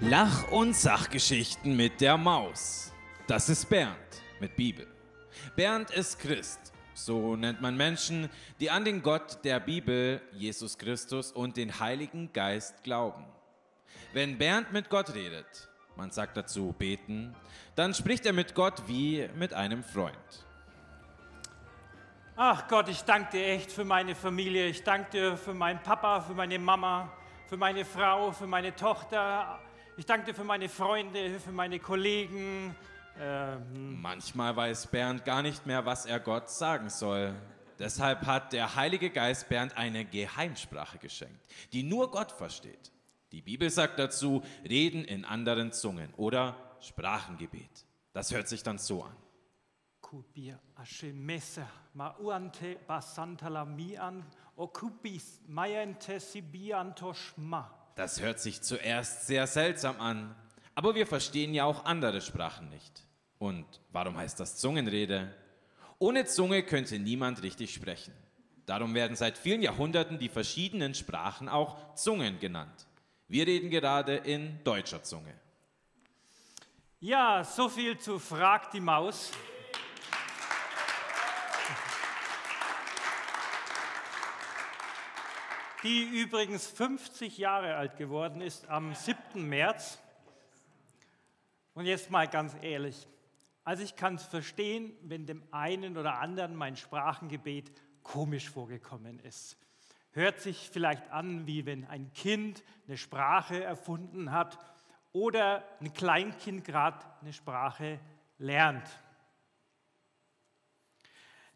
Lach- und Sachgeschichten mit der Maus. Das ist Bernd mit Bibel. Bernd ist Christ. So nennt man Menschen, die an den Gott der Bibel, Jesus Christus und den Heiligen Geist glauben. Wenn Bernd mit Gott redet, man sagt dazu beten, dann spricht er mit Gott wie mit einem Freund. Ach Gott, ich danke dir echt für meine Familie. Ich danke dir für meinen Papa, für meine Mama, für meine Frau, für meine Tochter. Ich danke dir für meine Freunde, für meine Kollegen. Ähm, Manchmal weiß Bernd gar nicht mehr, was er Gott sagen soll. Deshalb hat der Heilige Geist Bernd eine Geheimsprache geschenkt, die nur Gott versteht. Die Bibel sagt dazu, reden in anderen Zungen oder Sprachengebet. Das hört sich dann so an. Kubia ashemesa mauante basantala mian okubis mayente sibiantoshma. Das hört sich zuerst sehr seltsam an, aber wir verstehen ja auch andere Sprachen nicht. Und warum heißt das Zungenrede? Ohne Zunge könnte niemand richtig sprechen. Darum werden seit vielen Jahrhunderten die verschiedenen Sprachen auch Zungen genannt. Wir reden gerade in deutscher Zunge. Ja, so viel zu Frag die Maus. Die übrigens 50 Jahre alt geworden ist am 7. März. Und jetzt mal ganz ehrlich, also ich kann es verstehen, wenn dem einen oder anderen mein Sprachengebet komisch vorgekommen ist. Hört sich vielleicht an, wie wenn ein Kind eine Sprache erfunden hat oder ein Kleinkind gerade eine Sprache lernt.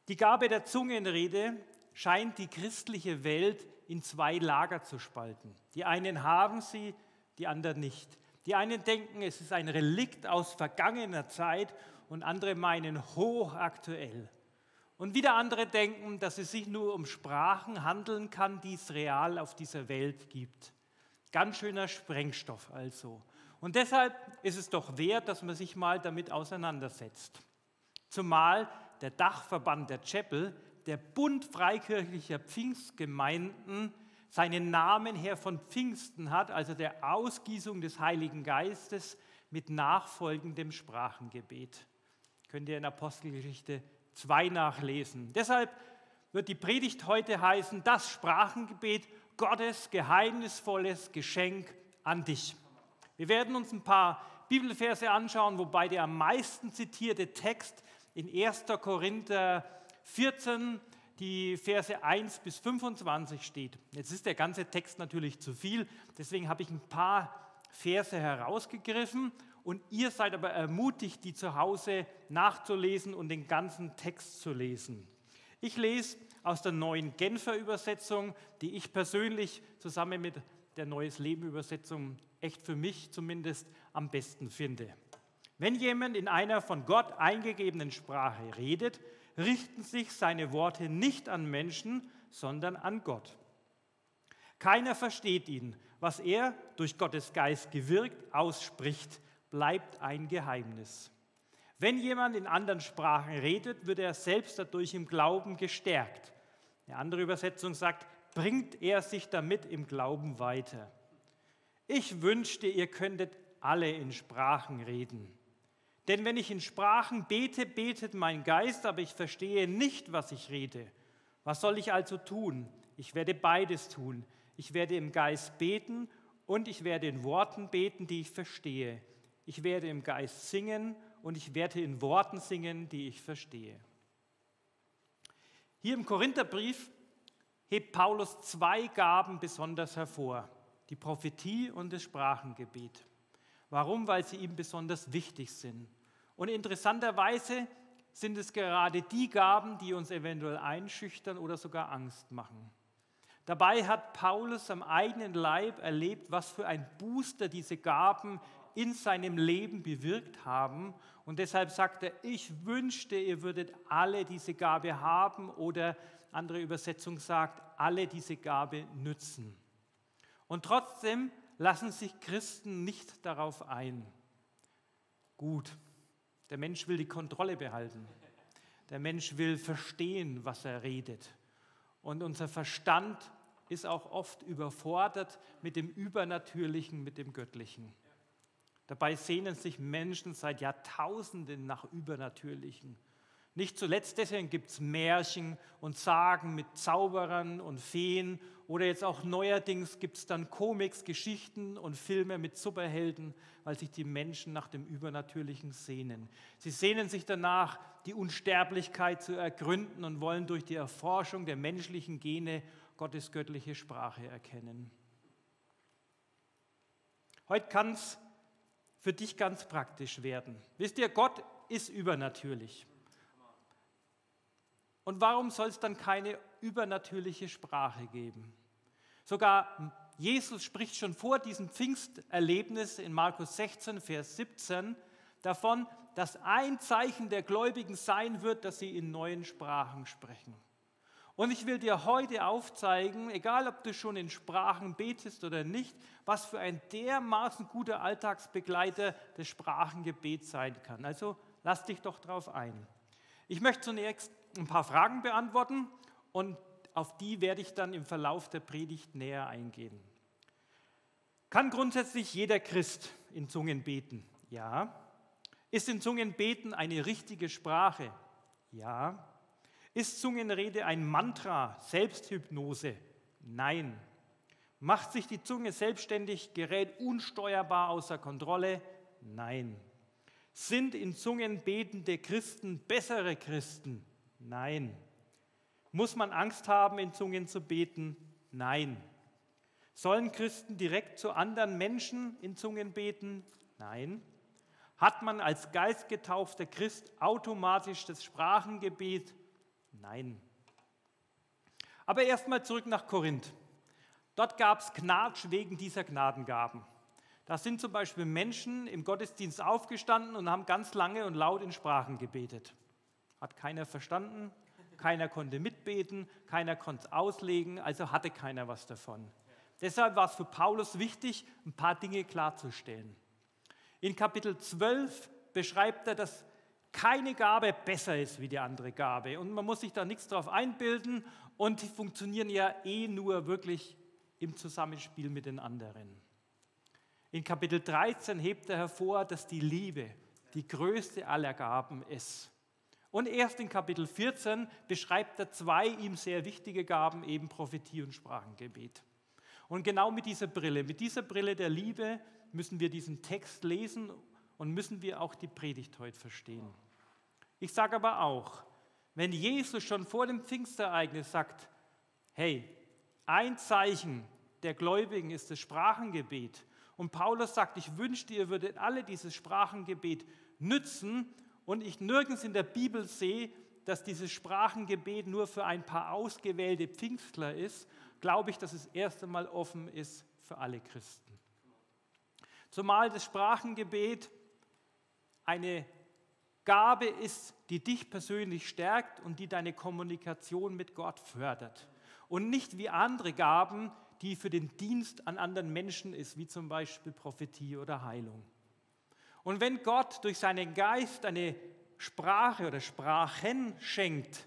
Die Gabe der Zungenrede scheint die christliche Welt in zwei Lager zu spalten. Die einen haben sie, die anderen nicht. Die einen denken, es ist ein Relikt aus vergangener Zeit und andere meinen hochaktuell. Und wieder andere denken, dass es sich nur um Sprachen handeln kann, die es real auf dieser Welt gibt. Ganz schöner Sprengstoff also. Und deshalb ist es doch wert, dass man sich mal damit auseinandersetzt. Zumal der Dachverband der Chapel, der Bund freikirchlicher Pfingstgemeinden, seinen Namen her von Pfingsten hat, also der Ausgießung des Heiligen Geistes mit nachfolgendem Sprachengebet. Könnt ihr in Apostelgeschichte 2 nachlesen. Deshalb wird die Predigt heute heißen, das Sprachengebet, Gottes geheimnisvolles Geschenk an dich. Wir werden uns ein paar Bibelverse anschauen, wobei der am meisten zitierte Text in 1. Korinther 14, die Verse 1 bis 25 steht. Jetzt ist der ganze Text natürlich zu viel, deswegen habe ich ein paar Verse herausgegriffen und ihr seid aber ermutigt, die zu Hause nachzulesen und den ganzen Text zu lesen. Ich lese aus der neuen Genfer Übersetzung, die ich persönlich zusammen mit der Neues Leben Übersetzung echt für mich zumindest am besten finde. Wenn jemand in einer von Gott eingegebenen Sprache redet, richten sich seine Worte nicht an Menschen, sondern an Gott. Keiner versteht ihn. Was er durch Gottes Geist gewirkt ausspricht, bleibt ein Geheimnis. Wenn jemand in anderen Sprachen redet, wird er selbst dadurch im Glauben gestärkt. Eine andere Übersetzung sagt, bringt er sich damit im Glauben weiter. Ich wünschte, ihr könntet alle in Sprachen reden. Denn wenn ich in Sprachen bete, betet mein Geist, aber ich verstehe nicht, was ich rede. Was soll ich also tun? Ich werde beides tun. Ich werde im Geist beten und ich werde in Worten beten, die ich verstehe. Ich werde im Geist singen und ich werde in Worten singen, die ich verstehe. Hier im Korintherbrief hebt Paulus zwei Gaben besonders hervor, die Prophetie und das Sprachengebet. Warum? Weil sie ihm besonders wichtig sind. Und interessanterweise sind es gerade die Gaben, die uns eventuell einschüchtern oder sogar Angst machen. Dabei hat Paulus am eigenen Leib erlebt, was für ein Booster diese Gaben in seinem Leben bewirkt haben. Und deshalb sagt er, ich wünschte, ihr würdet alle diese Gabe haben oder andere Übersetzung sagt, alle diese Gabe nützen. Und trotzdem lassen sich Christen nicht darauf ein. Gut, der Mensch will die Kontrolle behalten. Der Mensch will verstehen, was er redet. Und unser Verstand ist auch oft überfordert mit dem Übernatürlichen, mit dem Göttlichen. Dabei sehnen sich Menschen seit Jahrtausenden nach Übernatürlichen. Nicht zuletzt deswegen gibt es Märchen und Sagen mit Zauberern und Feen oder jetzt auch neuerdings gibt es dann Comics, Geschichten und Filme mit Superhelden, weil sich die Menschen nach dem Übernatürlichen sehnen. Sie sehnen sich danach, die Unsterblichkeit zu ergründen und wollen durch die Erforschung der menschlichen Gene Gottes göttliche Sprache erkennen. Heute kann es für dich ganz praktisch werden. Wisst ihr, Gott ist übernatürlich. Und warum soll es dann keine übernatürliche Sprache geben? Sogar Jesus spricht schon vor diesem Pfingsterlebnis in Markus 16, Vers 17 davon, dass ein Zeichen der Gläubigen sein wird, dass sie in neuen Sprachen sprechen. Und ich will dir heute aufzeigen, egal ob du schon in Sprachen betest oder nicht, was für ein dermaßen guter Alltagsbegleiter des Sprachengebets sein kann. Also lass dich doch drauf ein. Ich möchte zunächst ein paar Fragen beantworten und auf die werde ich dann im Verlauf der Predigt näher eingehen. Kann grundsätzlich jeder Christ in Zungen beten? Ja. Ist in Zungen beten eine richtige Sprache? Ja. Ist Zungenrede ein Mantra, Selbsthypnose? Nein. Macht sich die Zunge selbstständig, gerät unsteuerbar außer Kontrolle? Nein. Sind in Zungen betende Christen bessere Christen? Nein. Muss man Angst haben, in Zungen zu beten? Nein. Sollen Christen direkt zu anderen Menschen in Zungen beten? Nein. Hat man als geistgetaufter Christ automatisch das Sprachengebet? Nein. Aber erstmal zurück nach Korinth. Dort gab es Knatsch wegen dieser Gnadengaben. Da sind zum Beispiel Menschen im Gottesdienst aufgestanden und haben ganz lange und laut in Sprachen gebetet. Hat keiner verstanden, keiner konnte mitbeten, keiner konnte es auslegen, also hatte keiner was davon. Deshalb war es für Paulus wichtig, ein paar Dinge klarzustellen. In Kapitel 12 beschreibt er, dass keine Gabe besser ist wie die andere Gabe. Und man muss sich da nichts drauf einbilden und die funktionieren ja eh nur wirklich im Zusammenspiel mit den anderen. In Kapitel 13 hebt er hervor, dass die Liebe die größte aller Gaben ist. Und erst in Kapitel 14 beschreibt er zwei ihm sehr wichtige Gaben, eben Prophetie und Sprachengebet. Und genau mit dieser Brille, mit dieser Brille der Liebe müssen wir diesen Text lesen und müssen wir auch die Predigt heute verstehen. Ich sage aber auch, wenn Jesus schon vor dem Pfingstereignis sagt, hey, ein Zeichen der Gläubigen ist das Sprachengebet. Und Paulus sagt, ich wünschte, ihr würdet alle dieses Sprachengebet nützen. Und ich nirgends in der Bibel sehe, dass dieses Sprachengebet nur für ein paar ausgewählte Pfingstler ist, glaube ich, dass es erst einmal offen ist für alle Christen. Zumal das Sprachengebet eine Gabe ist, die dich persönlich stärkt und die deine Kommunikation mit Gott fördert. Und nicht wie andere Gaben, die für den Dienst an anderen Menschen ist, wie zum Beispiel Prophetie oder Heilung. Und wenn Gott durch seinen Geist eine Sprache oder Sprachen schenkt,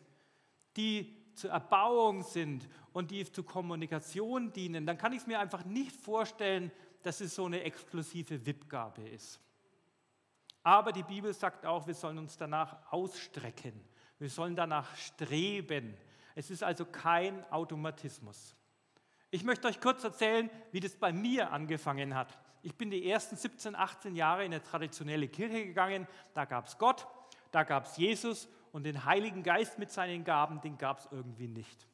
die zur Erbauung sind und die zur Kommunikation dienen, dann kann ich es mir einfach nicht vorstellen, dass es so eine exklusive WIP-Gabe ist. Aber die Bibel sagt auch, wir sollen uns danach ausstrecken. Wir sollen danach streben. Es ist also kein Automatismus. Ich möchte euch kurz erzählen, wie das bei mir angefangen hat. Ich bin die ersten 17, 18 Jahre in eine traditionelle Kirche gegangen. Da gab es Gott, da gab es Jesus und den Heiligen Geist mit seinen Gaben, den gab es irgendwie nicht.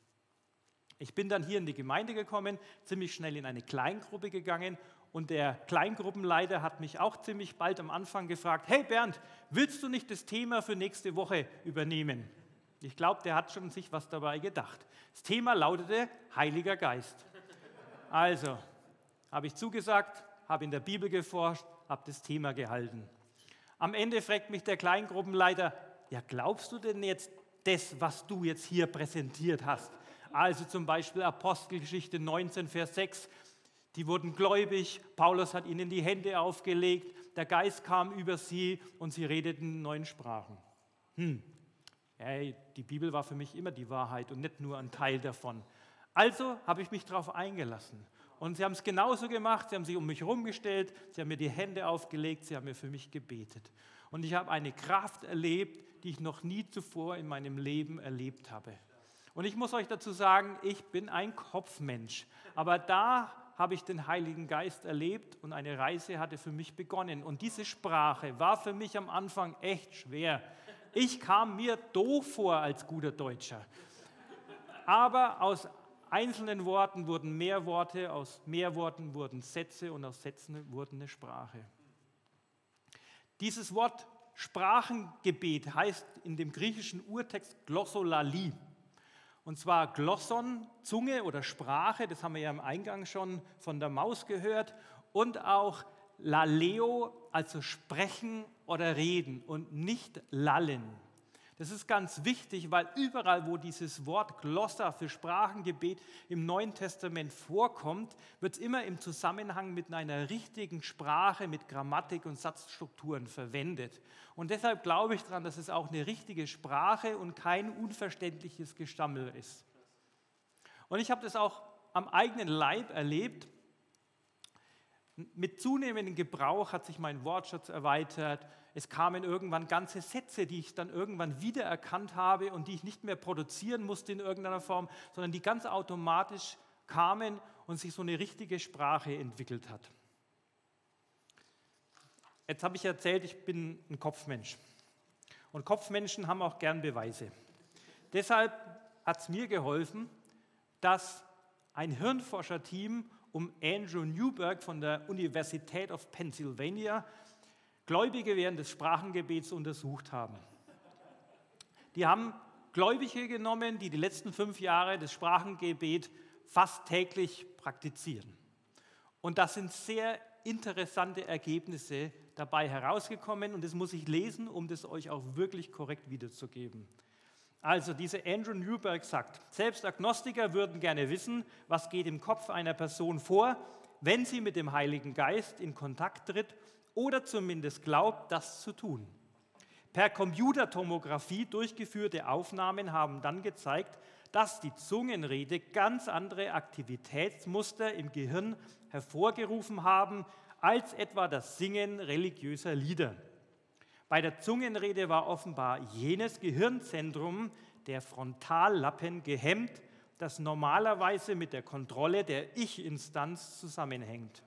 Ich bin dann hier in die Gemeinde gekommen, ziemlich schnell in eine Kleingruppe gegangen und der Kleingruppenleiter hat mich auch ziemlich bald am Anfang gefragt, hey Bernd, willst du nicht das Thema für nächste Woche übernehmen? Ich glaube, der hat schon sich was dabei gedacht. Das Thema lautete Heiliger Geist. Also, habe ich zugesagt, habe in der Bibel geforscht, habe das Thema gehalten. Am Ende fragt mich der Kleingruppenleiter, ja, glaubst du denn jetzt das, was du jetzt hier präsentiert hast? Also zum Beispiel Apostelgeschichte 19, Vers 6, die wurden gläubig, Paulus hat ihnen die Hände aufgelegt, der Geist kam über sie und sie redeten in neuen Sprachen. Hm. Hey, die Bibel war für mich immer die Wahrheit und nicht nur ein Teil davon. Also habe ich mich darauf eingelassen. Und sie haben es genauso gemacht, sie haben sich um mich herumgestellt, sie haben mir die Hände aufgelegt, sie haben mir für mich gebetet. Und ich habe eine Kraft erlebt, die ich noch nie zuvor in meinem Leben erlebt habe. Und ich muss euch dazu sagen, ich bin ein Kopfmensch. Aber da habe ich den Heiligen Geist erlebt und eine Reise hatte für mich begonnen. Und diese Sprache war für mich am Anfang echt schwer. Ich kam mir doof vor als guter Deutscher. Aber aus einzelnen Worten wurden mehr Worte, aus mehr Worten wurden Sätze und aus Sätzen wurde eine Sprache. Dieses Wort Sprachengebet heißt in dem griechischen Urtext Glossolali. Und zwar Glosson, Zunge oder Sprache, das haben wir ja im Eingang schon von der Maus gehört, und auch Laleo, also sprechen oder reden und nicht lallen. Das ist ganz wichtig, weil überall, wo dieses Wort Glossa für Sprachengebet im Neuen Testament vorkommt, wird es immer im Zusammenhang mit einer richtigen Sprache, mit Grammatik und Satzstrukturen verwendet. Und deshalb glaube ich daran, dass es auch eine richtige Sprache und kein unverständliches Gestammel ist. Und ich habe das auch am eigenen Leib erlebt. Mit zunehmendem Gebrauch hat sich mein Wortschatz erweitert es kamen irgendwann ganze Sätze, die ich dann irgendwann wiedererkannt habe und die ich nicht mehr produzieren musste in irgendeiner Form, sondern die ganz automatisch kamen und sich so eine richtige Sprache entwickelt hat. Jetzt habe ich erzählt, ich bin ein Kopfmensch. Und Kopfmenschen haben auch gern Beweise. Deshalb hat es mir geholfen, dass ein Hirnforscherteam um Andrew Newberg von der Universität of Pennsylvania Gläubige während des Sprachengebets untersucht haben. Die haben Gläubige genommen, die die letzten fünf Jahre das Sprachengebet fast täglich praktizieren. Und da sind sehr interessante Ergebnisse dabei herausgekommen und das muss ich lesen, um das euch auch wirklich korrekt wiederzugeben. Also, dieser Andrew Newberg sagt, selbst Agnostiker würden gerne wissen, was geht im Kopf einer Person vor, wenn sie mit dem Heiligen Geist in Kontakt tritt oder zumindest glaubt, das zu tun. Per Computertomographie durchgeführte Aufnahmen haben dann gezeigt, dass die Zungenrede ganz andere Aktivitätsmuster im Gehirn hervorgerufen haben als etwa das Singen religiöser Lieder. Bei der Zungenrede war offenbar jenes Gehirnzentrum, der Frontallappen, gehemmt, das normalerweise mit der Kontrolle der Ich-Instanz zusammenhängt.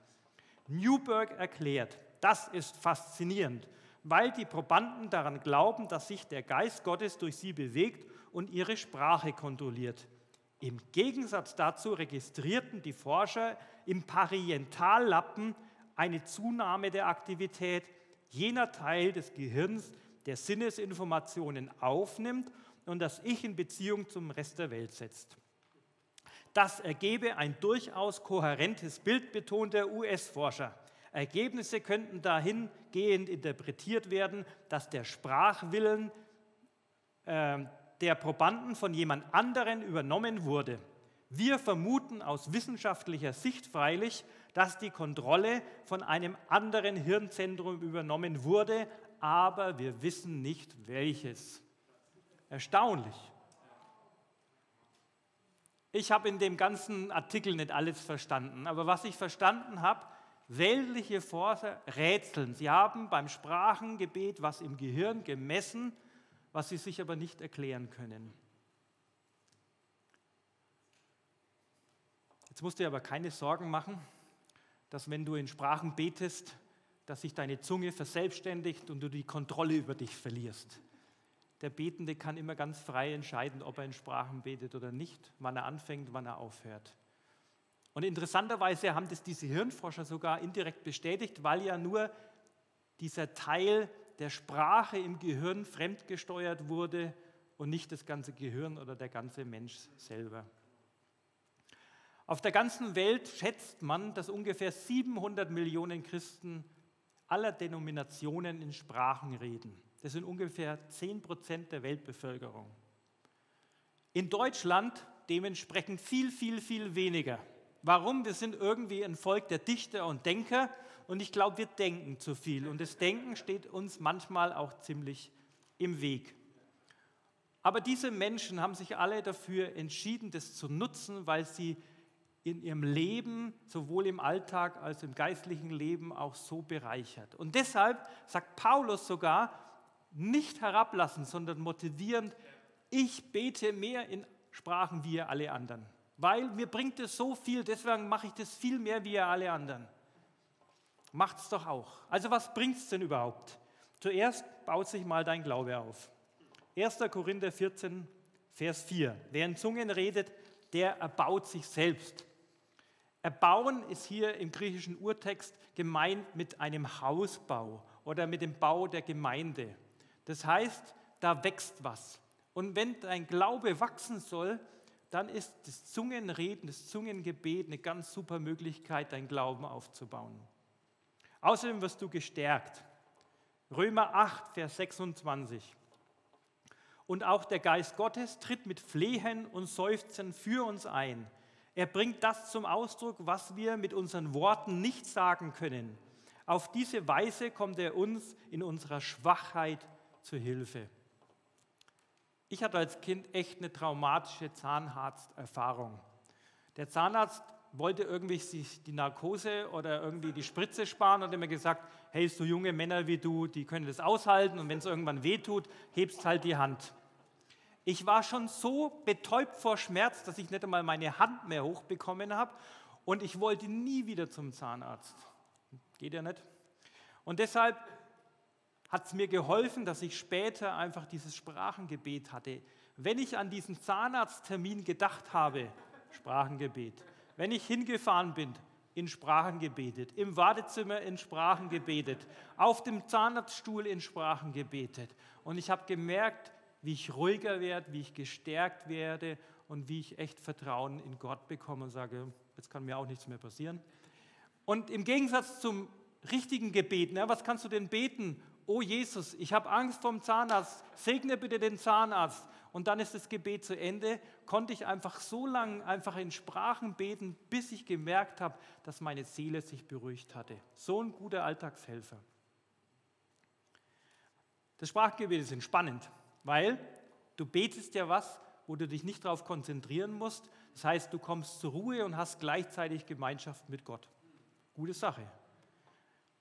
Newberg erklärt, das ist faszinierend, weil die Probanden daran glauben, dass sich der Geist Gottes durch sie bewegt und ihre Sprache kontrolliert. Im Gegensatz dazu registrierten die Forscher im Parientallappen eine Zunahme der Aktivität, jener Teil des Gehirns, der Sinnesinformationen aufnimmt und das Ich in Beziehung zum Rest der Welt setzt. Das ergebe ein durchaus kohärentes Bild, betont der US-Forscher. Ergebnisse könnten dahingehend interpretiert werden, dass der Sprachwillen äh, der Probanden von jemand anderen übernommen wurde. Wir vermuten aus wissenschaftlicher Sicht freilich, dass die Kontrolle von einem anderen Hirnzentrum übernommen wurde, aber wir wissen nicht welches. Erstaunlich. Ich habe in dem ganzen Artikel nicht alles verstanden, aber was ich verstanden habe, weltliche Forscher rätseln. Sie haben beim Sprachengebet was im Gehirn gemessen, was sie sich aber nicht erklären können. Jetzt musst du dir aber keine Sorgen machen, dass wenn du in Sprachen betest, dass sich deine Zunge verselbstständigt und du die Kontrolle über dich verlierst. Der Betende kann immer ganz frei entscheiden, ob er in Sprachen betet oder nicht, wann er anfängt, wann er aufhört. Und interessanterweise haben das diese Hirnforscher sogar indirekt bestätigt, weil ja nur dieser Teil der Sprache im Gehirn fremdgesteuert wurde und nicht das ganze Gehirn oder der ganze Mensch selber. Auf der ganzen Welt schätzt man, dass ungefähr 700 Millionen Christen aller Denominationen in Sprachen reden. Das sind ungefähr 10 Prozent der Weltbevölkerung. In Deutschland dementsprechend viel, viel, viel weniger. Warum? Wir sind irgendwie ein Volk der Dichter und Denker und ich glaube, wir denken zu viel und das Denken steht uns manchmal auch ziemlich im Weg. Aber diese Menschen haben sich alle dafür entschieden, das zu nutzen, weil sie in ihrem Leben, sowohl im Alltag als im geistlichen Leben, auch so bereichert. Und deshalb sagt Paulus sogar, nicht herablassen, sondern motivierend, ich bete mehr in Sprachen wie ihr alle anderen. Weil mir bringt es so viel, deswegen mache ich das viel mehr wie ihr alle anderen. Macht es doch auch. Also was bringt es denn überhaupt? Zuerst baut sich mal dein Glaube auf. 1. Korinther 14, Vers 4. Wer in Zungen redet, der erbaut sich selbst. Erbauen ist hier im griechischen Urtext gemeint mit einem Hausbau oder mit dem Bau der Gemeinde. Das heißt, da wächst was. Und wenn dein Glaube wachsen soll, dann ist das Zungenreden, das Zungengebet eine ganz super Möglichkeit, dein Glauben aufzubauen. Außerdem wirst du gestärkt. Römer 8, Vers 26. Und auch der Geist Gottes tritt mit Flehen und Seufzen für uns ein er bringt das zum Ausdruck, was wir mit unseren Worten nicht sagen können. Auf diese Weise kommt er uns in unserer Schwachheit zu Hilfe. Ich hatte als Kind echt eine traumatische Zahnarzterfahrung. Der Zahnarzt wollte irgendwie sich die Narkose oder irgendwie die Spritze sparen und hat mir gesagt, hey, so junge Männer wie du, die können das aushalten und wenn es irgendwann wehtut, hebst halt die Hand. Ich war schon so betäubt vor Schmerz, dass ich nicht einmal meine Hand mehr hochbekommen habe und ich wollte nie wieder zum Zahnarzt. Geht ja nicht. Und deshalb hat es mir geholfen, dass ich später einfach dieses Sprachengebet hatte. Wenn ich an diesen Zahnarzttermin gedacht habe, Sprachengebet. Wenn ich hingefahren bin, in Sprachen gebetet, im Wartezimmer in Sprachen gebetet, auf dem Zahnarztstuhl in Sprachen gebetet. Und ich habe gemerkt, wie ich ruhiger werde, wie ich gestärkt werde und wie ich echt Vertrauen in Gott bekomme und sage, jetzt kann mir auch nichts mehr passieren. Und im Gegensatz zum richtigen Gebet, na, was kannst du denn beten? Oh Jesus, ich habe Angst vom Zahnarzt, segne bitte den Zahnarzt. Und dann ist das Gebet zu Ende, konnte ich einfach so lange einfach in Sprachen beten, bis ich gemerkt habe, dass meine Seele sich beruhigt hatte. So ein guter Alltagshelfer. Das Sprachgebet ist entspannend weil du betest ja was, wo du dich nicht darauf konzentrieren musst. Das heißt, du kommst zur Ruhe und hast gleichzeitig Gemeinschaft mit Gott. Gute Sache.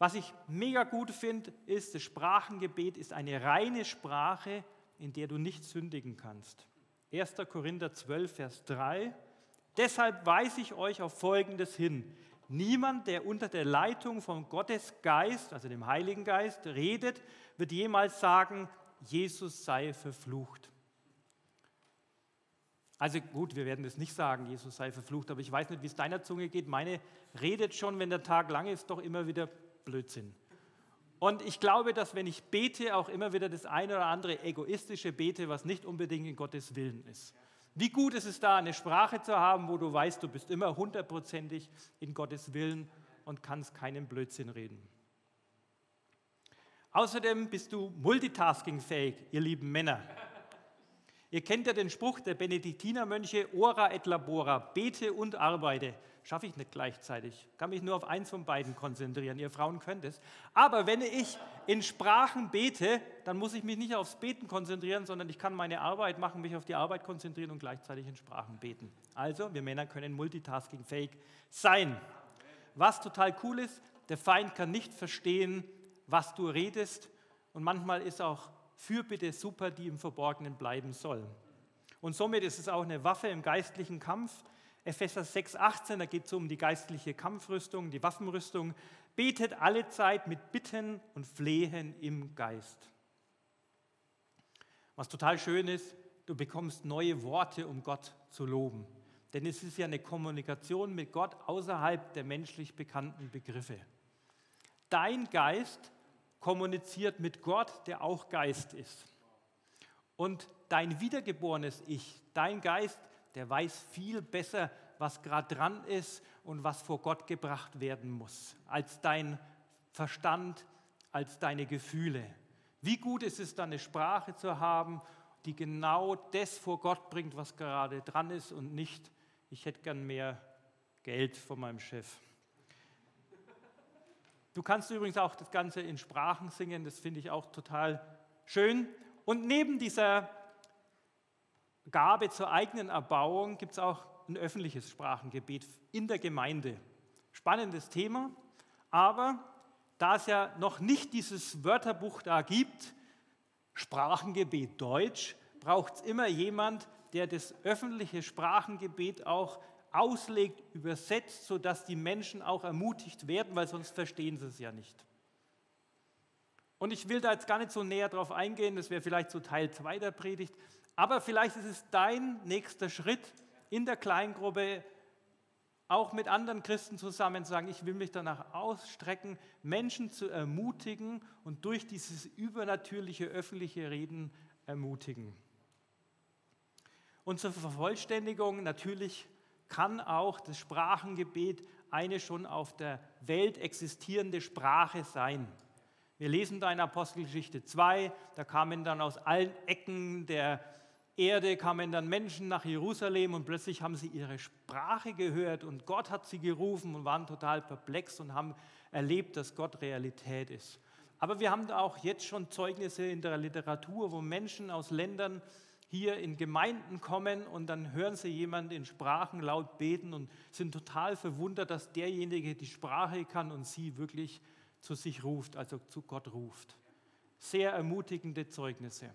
Was ich mega gut finde, ist, das Sprachengebet ist eine reine Sprache, in der du nicht sündigen kannst. 1. Korinther 12, Vers 3. Deshalb weise ich euch auf Folgendes hin. Niemand, der unter der Leitung von Gottes Geist, also dem Heiligen Geist, redet, wird jemals sagen, Jesus sei verflucht. Also gut, wir werden das nicht sagen, Jesus sei verflucht, aber ich weiß nicht, wie es deiner Zunge geht. Meine redet schon, wenn der Tag lang ist, doch immer wieder Blödsinn. Und ich glaube, dass wenn ich bete, auch immer wieder das eine oder andere egoistische bete, was nicht unbedingt in Gottes Willen ist. Wie gut ist es da, eine Sprache zu haben, wo du weißt, du bist immer hundertprozentig in Gottes Willen und kannst keinen Blödsinn reden. Außerdem bist du multitaskingfähig, ihr lieben Männer. Ihr kennt ja den Spruch der Benediktinermönche, ora et labora, bete und arbeite. Schaffe ich nicht gleichzeitig, kann mich nur auf eins von beiden konzentrieren. Ihr Frauen könnt es. Aber wenn ich in Sprachen bete, dann muss ich mich nicht aufs Beten konzentrieren, sondern ich kann meine Arbeit machen, mich auf die Arbeit konzentrieren und gleichzeitig in Sprachen beten. Also, wir Männer können multitaskingfähig sein. Was total cool ist, der Feind kann nicht verstehen, was du redest. Und manchmal ist auch Fürbitte super, die im Verborgenen bleiben soll. Und somit ist es auch eine Waffe im geistlichen Kampf. Epheser 6,18, da geht es um die geistliche Kampfrüstung, die Waffenrüstung. Betet alle Zeit mit Bitten und Flehen im Geist. Was total schön ist, du bekommst neue Worte, um Gott zu loben. Denn es ist ja eine Kommunikation mit Gott außerhalb der menschlich bekannten Begriffe. Dein Geist kommuniziert mit Gott, der auch Geist ist. Und dein wiedergeborenes Ich, dein Geist, der weiß viel besser, was gerade dran ist und was vor Gott gebracht werden muss, als dein Verstand, als deine Gefühle. Wie gut ist es, dann eine Sprache zu haben, die genau das vor Gott bringt, was gerade dran ist und nicht, ich hätte gern mehr Geld von meinem Chef. Du kannst übrigens auch das Ganze in Sprachen singen, das finde ich auch total schön. Und neben dieser Gabe zur eigenen Erbauung gibt es auch ein öffentliches Sprachengebet in der Gemeinde. Spannendes Thema, aber da es ja noch nicht dieses Wörterbuch da gibt, Sprachengebet Deutsch, braucht es immer jemand, der das öffentliche Sprachengebet auch auslegt, übersetzt, sodass die Menschen auch ermutigt werden, weil sonst verstehen sie es ja nicht. Und ich will da jetzt gar nicht so näher drauf eingehen, das wäre vielleicht so Teil 2 der Predigt, aber vielleicht ist es dein nächster Schritt in der Kleingruppe, auch mit anderen Christen zusammen zu sagen, ich will mich danach ausstrecken, Menschen zu ermutigen und durch dieses übernatürliche öffentliche Reden ermutigen. Und zur Vervollständigung natürlich kann auch das Sprachengebet eine schon auf der Welt existierende Sprache sein. Wir lesen da in Apostelgeschichte 2, da kamen dann aus allen Ecken der Erde, kamen dann Menschen nach Jerusalem und plötzlich haben sie ihre Sprache gehört und Gott hat sie gerufen und waren total perplex und haben erlebt, dass Gott Realität ist. Aber wir haben da auch jetzt schon Zeugnisse in der Literatur, wo Menschen aus Ländern hier in Gemeinden kommen und dann hören sie jemand in Sprachen laut beten und sind total verwundert, dass derjenige die Sprache kann und sie wirklich zu sich ruft, also zu Gott ruft. Sehr ermutigende Zeugnisse.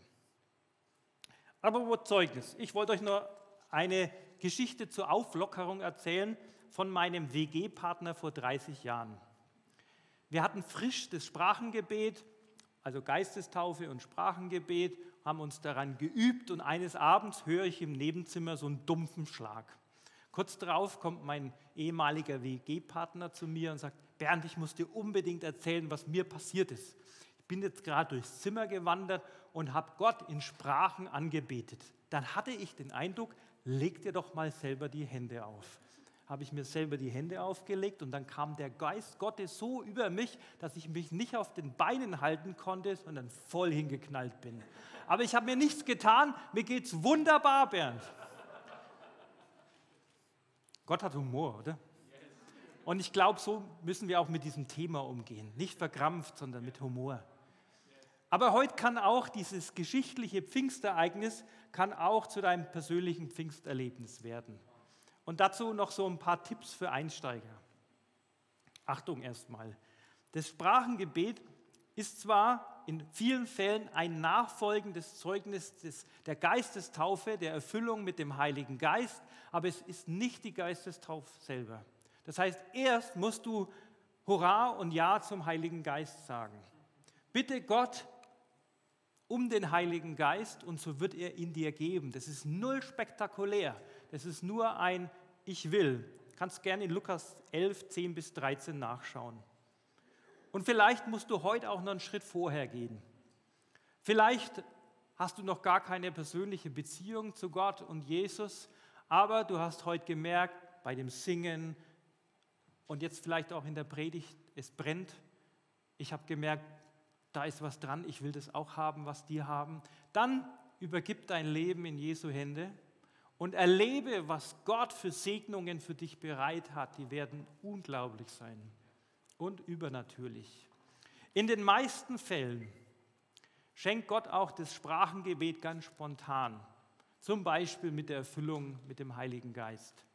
Aber wo Zeugnis? Ich wollte euch nur eine Geschichte zur Auflockerung erzählen von meinem WG-Partner vor 30 Jahren. Wir hatten frisch das Sprachengebet, also Geistestaufe und Sprachengebet haben uns daran geübt und eines Abends höre ich im Nebenzimmer so einen dumpfen Schlag. Kurz darauf kommt mein ehemaliger WG-Partner zu mir und sagt, Bernd, ich muss dir unbedingt erzählen, was mir passiert ist. Ich bin jetzt gerade durchs Zimmer gewandert und habe Gott in Sprachen angebetet. Dann hatte ich den Eindruck, leg dir doch mal selber die Hände auf habe ich mir selber die Hände aufgelegt und dann kam der Geist Gottes so über mich, dass ich mich nicht auf den Beinen halten konnte, sondern voll hingeknallt bin. Aber ich habe mir nichts getan, mir geht es wunderbar, Bernd. Gott hat Humor, oder? Und ich glaube, so müssen wir auch mit diesem Thema umgehen. Nicht verkrampft, sondern mit Humor. Aber heute kann auch dieses geschichtliche Pfingstereignis kann auch zu deinem persönlichen Pfingsterlebnis werden. Und dazu noch so ein paar Tipps für Einsteiger. Achtung erstmal. Das Sprachengebet ist zwar in vielen Fällen ein nachfolgendes Zeugnis des, der Geistestaufe, der Erfüllung mit dem Heiligen Geist, aber es ist nicht die Geistestaufe selber. Das heißt, erst musst du Hurra und Ja zum Heiligen Geist sagen. Bitte Gott um den Heiligen Geist und so wird er ihn dir geben. Das ist null spektakulär. Das ist nur ein Ich will. Kannst gerne in Lukas 11, 10 bis 13 nachschauen. Und vielleicht musst du heute auch noch einen Schritt vorher gehen. Vielleicht hast du noch gar keine persönliche Beziehung zu Gott und Jesus, aber du hast heute gemerkt, bei dem Singen und jetzt vielleicht auch in der Predigt, es brennt. Ich habe gemerkt, da ist was dran, ich will das auch haben, was die haben. Dann übergib dein Leben in Jesu Hände und erlebe, was Gott für Segnungen für dich bereit hat. Die werden unglaublich sein und übernatürlich. In den meisten Fällen schenkt Gott auch das Sprachengebet ganz spontan, zum Beispiel mit der Erfüllung mit dem Heiligen Geist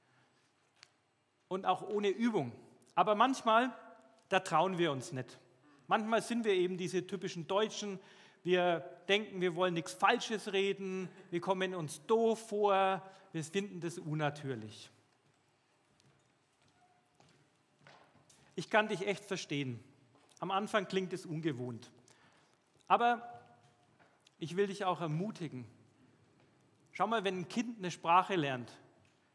und auch ohne Übung. Aber manchmal, da trauen wir uns nicht. Manchmal sind wir eben diese typischen Deutschen, wir denken, wir wollen nichts Falsches reden, wir kommen uns doof vor, wir finden das unnatürlich. Ich kann dich echt verstehen. Am Anfang klingt es ungewohnt. Aber ich will dich auch ermutigen. Schau mal, wenn ein Kind eine Sprache lernt,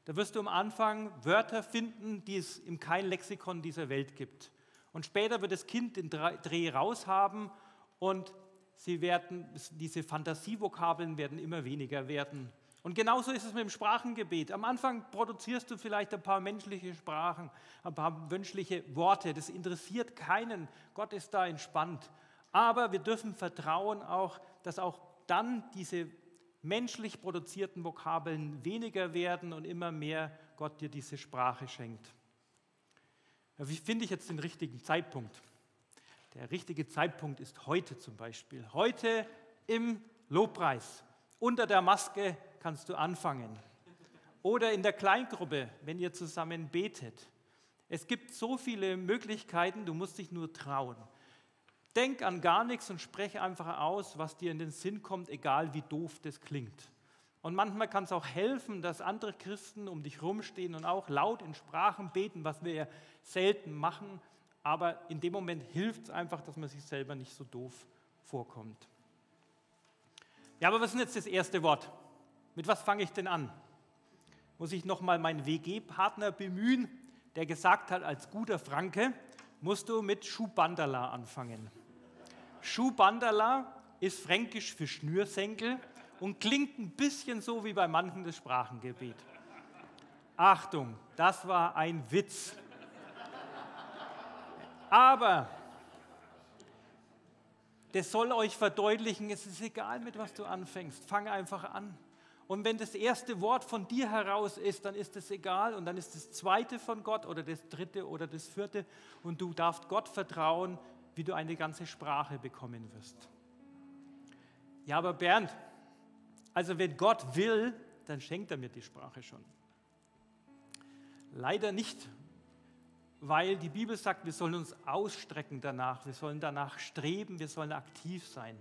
da wirst du am Anfang Wörter finden, die es im kein Lexikon dieser Welt gibt. Und später wird das Kind den Dreh raus haben und sie werden, diese Fantasievokabeln werden immer weniger werden. Und genauso ist es mit dem Sprachengebet. Am Anfang produzierst du vielleicht ein paar menschliche Sprachen, ein paar menschliche Worte. Das interessiert keinen. Gott ist da entspannt. Aber wir dürfen vertrauen auch, dass auch dann diese menschlich produzierten Vokabeln weniger werden und immer mehr Gott dir diese Sprache schenkt. Wie finde ich jetzt den richtigen Zeitpunkt? Der richtige Zeitpunkt ist heute zum Beispiel. Heute im Lobpreis, unter der Maske kannst du anfangen. Oder in der Kleingruppe, wenn ihr zusammen betet. Es gibt so viele Möglichkeiten, du musst dich nur trauen. Denk an gar nichts und spreche einfach aus, was dir in den Sinn kommt, egal wie doof das klingt. Und manchmal kann es auch helfen, dass andere Christen um dich rumstehen und auch laut in Sprachen beten, was wir ja selten machen. Aber in dem Moment hilft es einfach, dass man sich selber nicht so doof vorkommt. Ja, aber was ist jetzt das erste Wort? Mit was fange ich denn an? Muss ich nochmal meinen WG-Partner bemühen, der gesagt hat, als guter Franke musst du mit Schubandala anfangen. Schubandala ist fränkisch für Schnürsenkel und klingt ein bisschen so wie bei manchen das Sprachengebet. Achtung, das war ein Witz. Aber das soll euch verdeutlichen, es ist egal, mit was du anfängst. Fang einfach an. Und wenn das erste Wort von dir heraus ist, dann ist es egal. Und dann ist das zweite von Gott oder das dritte oder das vierte. Und du darfst Gott vertrauen, wie du eine ganze Sprache bekommen wirst. Ja, aber Bernd, also wenn Gott will, dann schenkt er mir die Sprache schon. Leider nicht, weil die Bibel sagt, wir sollen uns ausstrecken danach, wir sollen danach streben, wir sollen aktiv sein.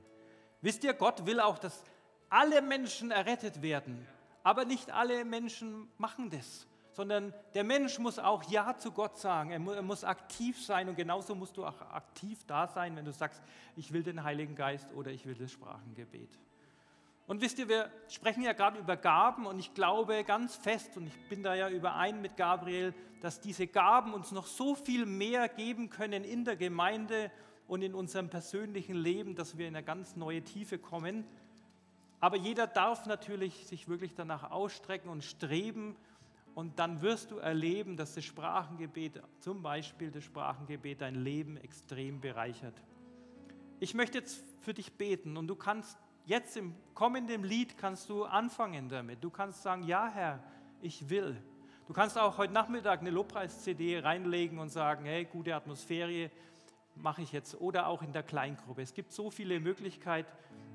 Wisst ihr, Gott will auch, dass alle Menschen errettet werden, aber nicht alle Menschen machen das, sondern der Mensch muss auch Ja zu Gott sagen, er muss aktiv sein und genauso musst du auch aktiv da sein, wenn du sagst, ich will den Heiligen Geist oder ich will das Sprachengebet. Und wisst ihr, wir sprechen ja gerade über Gaben und ich glaube ganz fest, und ich bin da ja überein mit Gabriel, dass diese Gaben uns noch so viel mehr geben können in der Gemeinde und in unserem persönlichen Leben, dass wir in eine ganz neue Tiefe kommen. Aber jeder darf natürlich sich wirklich danach ausstrecken und streben und dann wirst du erleben, dass das Sprachengebet, zum Beispiel das Sprachengebet, dein Leben extrem bereichert. Ich möchte jetzt für dich beten und du kannst jetzt im kommenden Lied kannst du anfangen damit. Du kannst sagen, ja Herr, ich will. Du kannst auch heute Nachmittag eine Lobpreis-CD reinlegen und sagen, hey, gute Atmosphäre mache ich jetzt. Oder auch in der Kleingruppe. Es gibt so viele Möglichkeiten,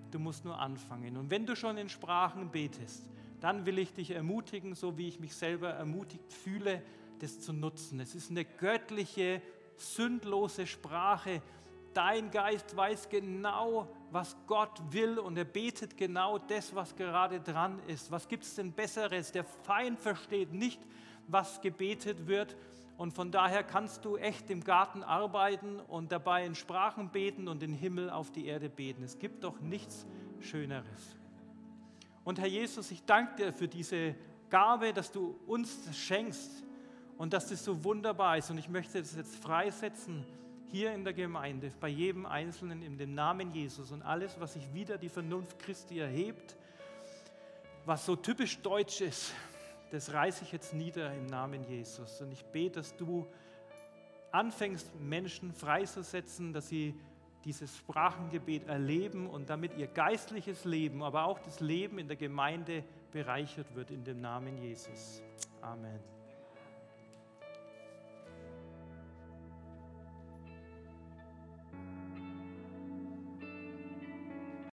du musst nur anfangen. Und wenn du schon in Sprachen betest, dann will ich dich ermutigen, so wie ich mich selber ermutigt fühle, das zu nutzen. Es ist eine göttliche, sündlose Sprache. Dein Geist weiß genau, was Gott will und er betet genau das, was gerade dran ist. Was gibt es denn Besseres? Der Feind versteht nicht, was gebetet wird. Und von daher kannst du echt im Garten arbeiten und dabei in Sprachen beten und den Himmel auf die Erde beten. Es gibt doch nichts Schöneres. Und Herr Jesus, ich danke dir für diese Gabe, dass du uns das schenkst und dass das so wunderbar ist. Und ich möchte das jetzt freisetzen hier in der Gemeinde, bei jedem Einzelnen in dem Namen Jesus und alles, was sich wieder die Vernunft Christi erhebt, was so typisch deutsch ist, das reiße ich jetzt nieder im Namen Jesus. Und ich bete, dass du anfängst, Menschen freizusetzen, dass sie dieses Sprachengebet erleben und damit ihr geistliches Leben, aber auch das Leben in der Gemeinde bereichert wird in dem Namen Jesus. Amen.